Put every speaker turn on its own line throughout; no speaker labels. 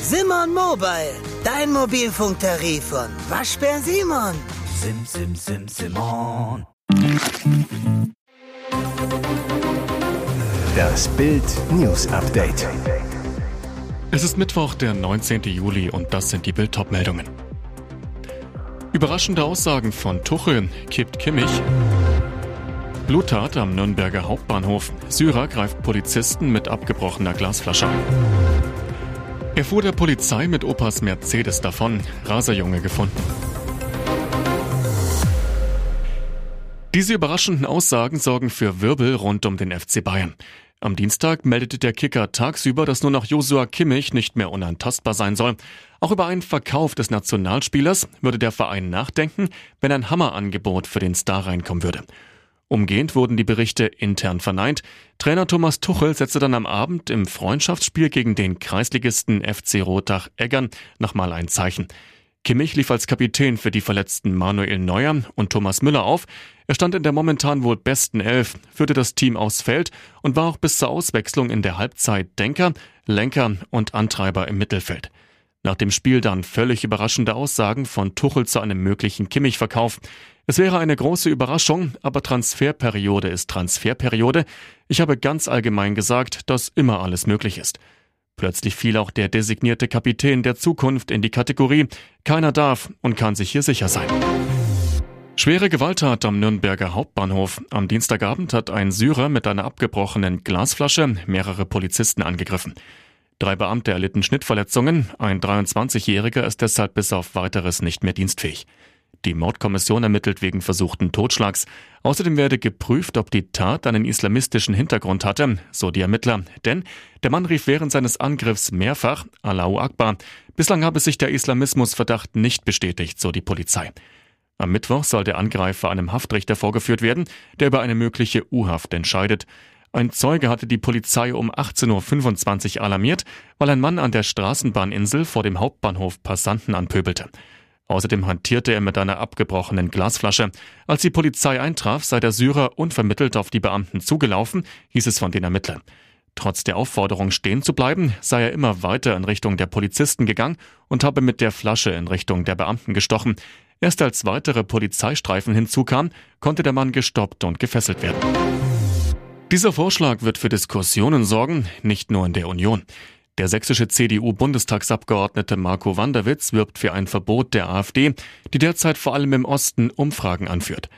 Simon Mobile, dein Mobilfunktarif von Waschbär Simon.
Sim, sim, sim, Simon.
Das Bild News Update.
Es ist Mittwoch, der 19. Juli und das sind die Bild meldungen Überraschende Aussagen von Tuchel, kippt Kimmich. Bluttat am Nürnberger Hauptbahnhof. Syrer greift Polizisten mit abgebrochener Glasflasche. Er fuhr der Polizei mit Opas Mercedes davon. Raserjunge gefunden. Diese überraschenden Aussagen sorgen für Wirbel rund um den FC Bayern. Am Dienstag meldete der Kicker tagsüber, dass nur noch Josua Kimmich nicht mehr unantastbar sein soll. Auch über einen Verkauf des Nationalspielers würde der Verein nachdenken, wenn ein Hammerangebot für den Star reinkommen würde. Umgehend wurden die Berichte intern verneint. Trainer Thomas Tuchel setzte dann am Abend im Freundschaftsspiel gegen den Kreisligisten FC Rotach-Eggern nochmal ein Zeichen. Kimmich lief als Kapitän für die verletzten Manuel Neuer und Thomas Müller auf. Er stand in der momentan wohl besten Elf, führte das Team aufs Feld und war auch bis zur Auswechslung in der Halbzeit Denker, Lenker und Antreiber im Mittelfeld. Nach dem Spiel dann völlig überraschende Aussagen von Tuchel zu einem möglichen Kimmich-Verkauf. Es wäre eine große Überraschung, aber Transferperiode ist Transferperiode. Ich habe ganz allgemein gesagt, dass immer alles möglich ist. Plötzlich fiel auch der designierte Kapitän der Zukunft in die Kategorie Keiner darf und kann sich hier sicher sein. Schwere Gewalttat am Nürnberger Hauptbahnhof. Am Dienstagabend hat ein Syrer mit einer abgebrochenen Glasflasche mehrere Polizisten angegriffen. Drei Beamte erlitten Schnittverletzungen, ein 23-Jähriger ist deshalb bis auf weiteres nicht mehr dienstfähig. Die Mordkommission ermittelt wegen versuchten Totschlags. Außerdem werde geprüft, ob die Tat einen islamistischen Hintergrund hatte, so die Ermittler. Denn der Mann rief während seines Angriffs mehrfach Allahu Akbar. Bislang habe sich der Islamismusverdacht nicht bestätigt, so die Polizei. Am Mittwoch soll der Angreifer einem Haftrichter vorgeführt werden, der über eine mögliche U-Haft entscheidet. Ein Zeuge hatte die Polizei um 18.25 Uhr alarmiert, weil ein Mann an der Straßenbahninsel vor dem Hauptbahnhof Passanten anpöbelte. Außerdem hantierte er mit einer abgebrochenen Glasflasche. Als die Polizei eintraf, sei der Syrer unvermittelt auf die Beamten zugelaufen, hieß es von den Ermittlern. Trotz der Aufforderung stehen zu bleiben, sei er immer weiter in Richtung der Polizisten gegangen und habe mit der Flasche in Richtung der Beamten gestochen. Erst als weitere Polizeistreifen hinzukamen, konnte der Mann gestoppt und gefesselt werden. Dieser Vorschlag wird für Diskussionen sorgen, nicht nur in der Union. Der sächsische CDU-Bundestagsabgeordnete Marco Wanderwitz wirbt für ein Verbot der AfD, die derzeit vor allem im Osten Umfragen anführt.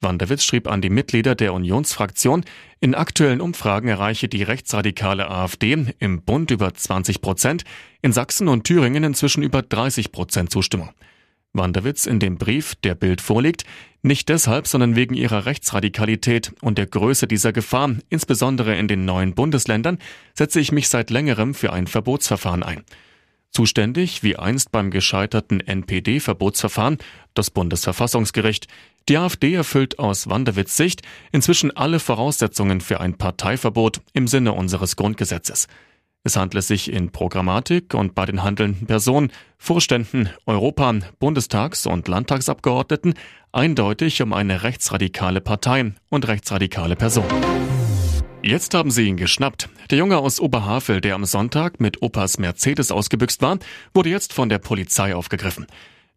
Wanderwitz schrieb an die Mitglieder der Unionsfraktion, in aktuellen Umfragen erreiche die rechtsradikale AfD im Bund über 20 Prozent, in Sachsen und Thüringen inzwischen über 30 Prozent Zustimmung. Wanderwitz in dem Brief, der Bild vorliegt, nicht deshalb, sondern wegen ihrer Rechtsradikalität und der Größe dieser Gefahr, insbesondere in den neuen Bundesländern, setze ich mich seit längerem für ein Verbotsverfahren ein. Zuständig, wie einst beim gescheiterten NPD-Verbotsverfahren, das Bundesverfassungsgericht. Die AfD erfüllt aus Wanderwitz Sicht inzwischen alle Voraussetzungen für ein Parteiverbot im Sinne unseres Grundgesetzes. Es handelt sich in Programmatik und bei den handelnden Personen, Vorständen, Europa, Bundestags- und Landtagsabgeordneten eindeutig um eine rechtsradikale Partei und rechtsradikale Person. Jetzt haben sie ihn geschnappt. Der Junge aus Oberhavel, der am Sonntag mit Opas Mercedes ausgebüxt war, wurde jetzt von der Polizei aufgegriffen.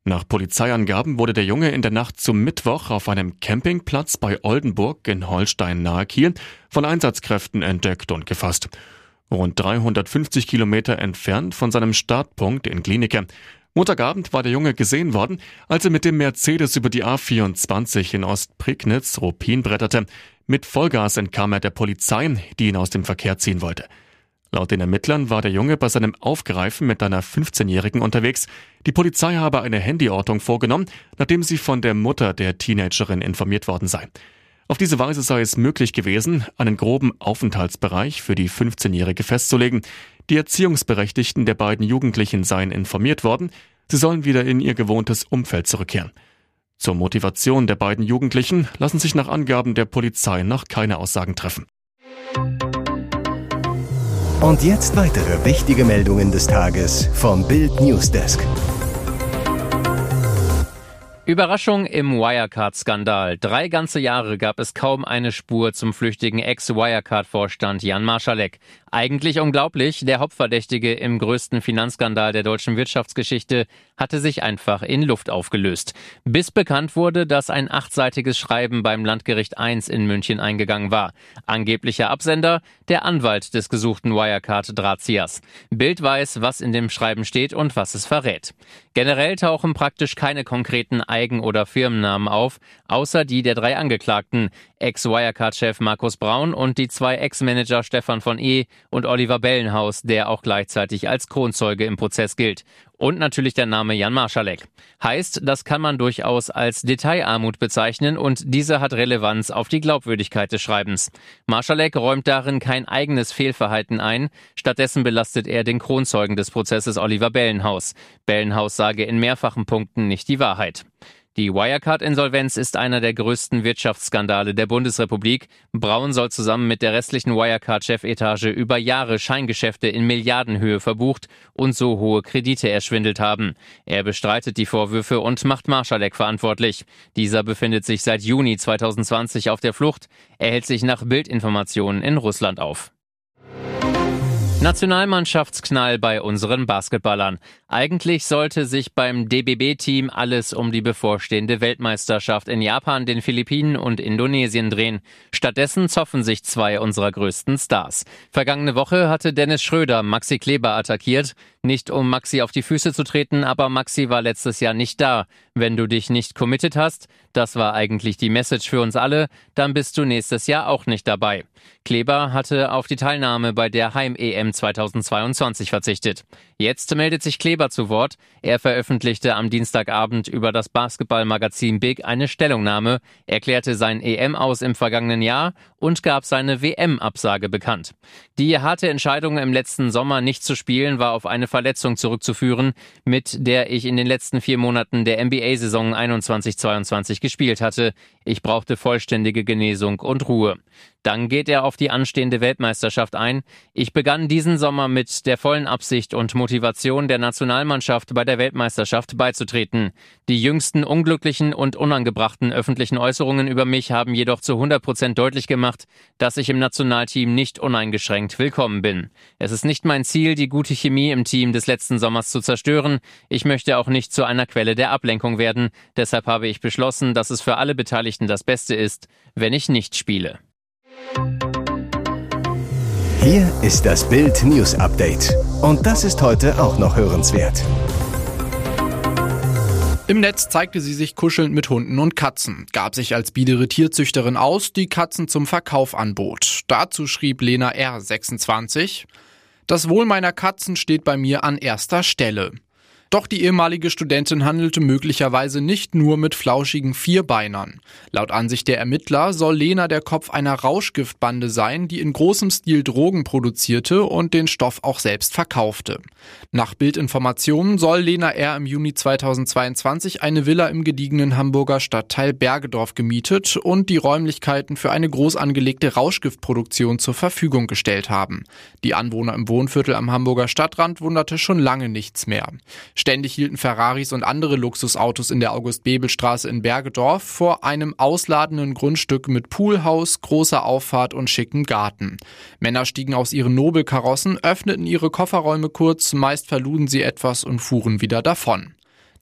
Nach Polizeiangaben wurde der Junge in der Nacht zum Mittwoch auf einem Campingplatz bei Oldenburg in Holstein nahe Kiel von Einsatzkräften entdeckt und gefasst rund 350 Kilometer entfernt von seinem Startpunkt in Klinike. Montagabend war der Junge gesehen worden, als er mit dem Mercedes über die A24 in Ostprignitz Ruppin bretterte. Mit Vollgas entkam er der Polizei, die ihn aus dem Verkehr ziehen wollte. Laut den Ermittlern war der Junge bei seinem Aufgreifen mit einer 15-Jährigen unterwegs. Die Polizei habe eine Handyortung vorgenommen, nachdem sie von der Mutter der Teenagerin informiert worden sei. Auf diese Weise sei es möglich gewesen, einen groben Aufenthaltsbereich für die 15-Jährige festzulegen. Die Erziehungsberechtigten der beiden Jugendlichen seien informiert worden, sie sollen wieder in ihr gewohntes Umfeld zurückkehren. Zur Motivation der beiden Jugendlichen lassen sich nach Angaben der Polizei noch keine Aussagen treffen.
Und jetzt weitere wichtige Meldungen des Tages vom Bild Newsdesk.
Überraschung im Wirecard-Skandal. Drei ganze Jahre gab es kaum eine Spur zum flüchtigen Ex-Wirecard-Vorstand Jan Marschalek. Eigentlich unglaublich, der Hauptverdächtige im größten Finanzskandal der deutschen Wirtschaftsgeschichte hatte sich einfach in Luft aufgelöst. Bis bekannt wurde, dass ein achtseitiges Schreiben beim Landgericht I in München eingegangen war. Angeblicher Absender, der Anwalt des gesuchten Wirecard-Drahtziehers. Bild weiß, was in dem Schreiben steht und was es verrät. Generell tauchen praktisch keine konkreten Eigen- oder Firmennamen auf, außer die der drei Angeklagten, Ex-Wirecard-Chef Markus Braun und die zwei Ex-Manager Stefan von E. und Oliver Bellenhaus, der auch gleichzeitig als Kronzeuge im Prozess gilt. Und natürlich der Name Jan Marschalek. Heißt, das kann man durchaus als Detailarmut bezeichnen und diese hat Relevanz auf die Glaubwürdigkeit des Schreibens. Marschalek räumt darin kein eigenes Fehlverhalten ein, stattdessen belastet er den Kronzeugen des Prozesses Oliver Bellenhaus. Bellenhaus sage in mehrfachen Punkten nicht die Wahrheit. Die Wirecard-Insolvenz ist einer der größten Wirtschaftsskandale der Bundesrepublik. Braun soll zusammen mit der restlichen Wirecard-Chefetage über Jahre Scheingeschäfte in Milliardenhöhe verbucht und so hohe Kredite erschwindelt haben. Er bestreitet die Vorwürfe und macht Marschalek verantwortlich. Dieser befindet sich seit Juni 2020 auf der Flucht. Er hält sich nach Bildinformationen in Russland auf. Nationalmannschaftsknall bei unseren Basketballern. Eigentlich sollte sich beim DBB-Team alles um die bevorstehende Weltmeisterschaft in Japan, den Philippinen und Indonesien drehen. Stattdessen zoffen sich zwei unserer größten Stars. Vergangene Woche hatte Dennis Schröder Maxi Kleber attackiert. Nicht um Maxi auf die Füße zu treten, aber Maxi war letztes Jahr nicht da. Wenn du dich nicht committed hast, das war eigentlich die Message für uns alle, dann bist du nächstes Jahr auch nicht dabei. Kleber hatte auf die Teilnahme bei der Heim-EM 2022 verzichtet. Jetzt meldet sich Kleber zu Wort. Er veröffentlichte am Dienstagabend über das Basketballmagazin Big eine Stellungnahme, erklärte sein EM aus im vergangenen Jahr und gab seine WM-Absage bekannt. Die harte Entscheidung im letzten Sommer nicht zu spielen war auf eine Verletzung zurückzuführen, mit der ich in den letzten vier Monaten der NBA-Saison 21-22 gespielt hatte. Ich brauchte vollständige Genesung und Ruhe. Dann geht er auf die anstehende Weltmeisterschaft ein. Ich begann diesen Sommer mit der vollen Absicht und Motivation der Nationalmannschaft bei der Weltmeisterschaft beizutreten. Die jüngsten unglücklichen und unangebrachten öffentlichen Äußerungen über mich haben jedoch zu 100 Prozent deutlich gemacht, dass ich im Nationalteam nicht uneingeschränkt willkommen bin. Es ist nicht mein Ziel, die gute Chemie im Team des letzten Sommers zu zerstören. Ich möchte auch nicht zu einer Quelle der Ablenkung werden. Deshalb habe ich beschlossen, dass es für alle Beteiligten das Beste ist, wenn ich nicht spiele.
Hier ist das Bild News Update. Und das ist heute auch noch hörenswert.
Im Netz zeigte sie sich kuschelnd mit Hunden und Katzen, gab sich als biedere Tierzüchterin aus, die Katzen zum Verkauf anbot. Dazu schrieb Lena R. 26, Das Wohl meiner Katzen steht bei mir an erster Stelle. Doch die ehemalige Studentin handelte möglicherweise nicht nur mit flauschigen Vierbeinern. Laut Ansicht der Ermittler soll Lena der Kopf einer Rauschgiftbande sein, die in großem Stil Drogen produzierte und den Stoff auch selbst verkaufte. Nach Bildinformationen soll Lena R. im Juni 2022 eine Villa im gediegenen Hamburger Stadtteil Bergedorf gemietet und die Räumlichkeiten für eine groß angelegte Rauschgiftproduktion zur Verfügung gestellt haben. Die Anwohner im Wohnviertel am Hamburger Stadtrand wunderte schon lange nichts mehr. Ständig hielten Ferraris und andere Luxusautos in der August-Bebel-Straße in Bergedorf vor einem ausladenden Grundstück mit Poolhaus, großer Auffahrt und schicken Garten. Männer stiegen aus ihren Nobelkarossen, öffneten ihre Kofferräume kurz, meist verluden sie etwas und fuhren wieder davon.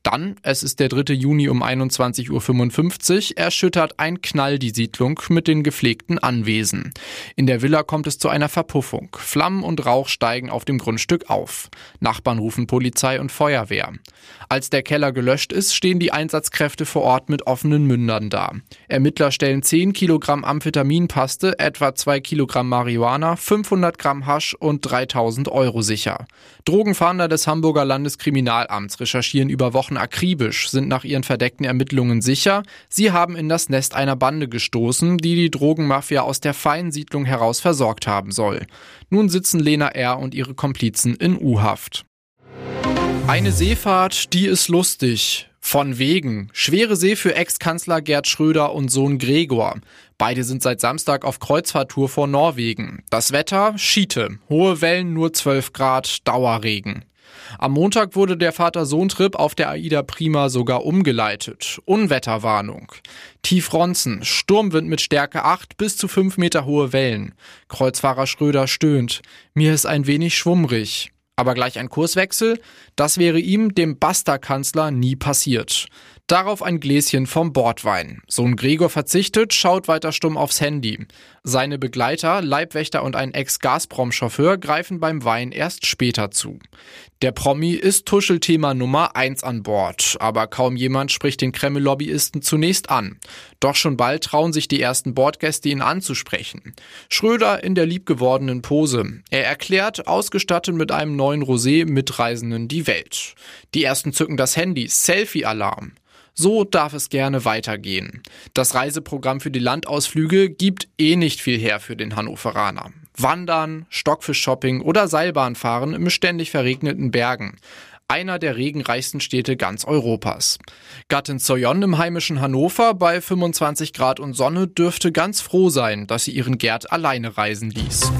Dann, es ist der 3. Juni um 21.55 Uhr, erschüttert ein Knall die Siedlung mit den gepflegten Anwesen. In der Villa kommt es zu einer Verpuffung. Flammen und Rauch steigen auf dem Grundstück auf. Nachbarn rufen Polizei und Feuerwehr. Als der Keller gelöscht ist, stehen die Einsatzkräfte vor Ort mit offenen Mündern da. Ermittler stellen 10 Kilogramm Amphetaminpaste, etwa 2 Kilogramm Marihuana, 500 Gramm Hasch und 3000 Euro sicher. Drogenfahnder des Hamburger Landeskriminalamts recherchieren über Wochen akribisch, sind nach ihren verdeckten Ermittlungen sicher, sie haben in das Nest einer Bande gestoßen, die die Drogenmafia aus der Feinsiedlung heraus versorgt haben soll. Nun sitzen Lena R. und ihre Komplizen in U-Haft. Eine Seefahrt, die ist lustig. Von wegen. Schwere See für Ex-Kanzler Gerd Schröder und Sohn Gregor. Beide sind seit Samstag auf Kreuzfahrttour vor Norwegen. Das Wetter? Schiete. Hohe Wellen, nur 12 Grad, Dauerregen. Am Montag wurde der Vater-Sohn-Trip auf der Aida Prima sogar umgeleitet. Unwetterwarnung. Tiefronzen, Sturmwind mit Stärke 8 bis zu 5 Meter hohe Wellen. Kreuzfahrer Schröder stöhnt. Mir ist ein wenig schwummrig. Aber gleich ein Kurswechsel? Das wäre ihm, dem Basta-Kanzler, nie passiert. Darauf ein Gläschen vom Bordwein. Sohn Gregor verzichtet, schaut weiter stumm aufs Handy. Seine Begleiter, Leibwächter und ein Ex-Gazprom-Chauffeur greifen beim Wein erst später zu. Der Promi ist Tuschelthema Nummer eins an Bord, aber kaum jemand spricht den Kreml-Lobbyisten zunächst an. Doch schon bald trauen sich die ersten Bordgäste ihn anzusprechen. Schröder in der liebgewordenen Pose. Er erklärt, ausgestattet mit einem neuen Rosé Mitreisenden die Welt. Die ersten zücken das Handy, Selfie-Alarm. So darf es gerne weitergehen. Das Reiseprogramm für die Landausflüge gibt eh nicht viel her für den Hannoveraner. Wandern, Stockfisch-Shopping oder Seilbahnfahren im ständig verregneten Bergen. Einer der regenreichsten Städte ganz Europas. Gattin Soyon im heimischen Hannover bei 25 Grad und Sonne dürfte ganz froh sein, dass sie ihren Gerd alleine reisen ließ.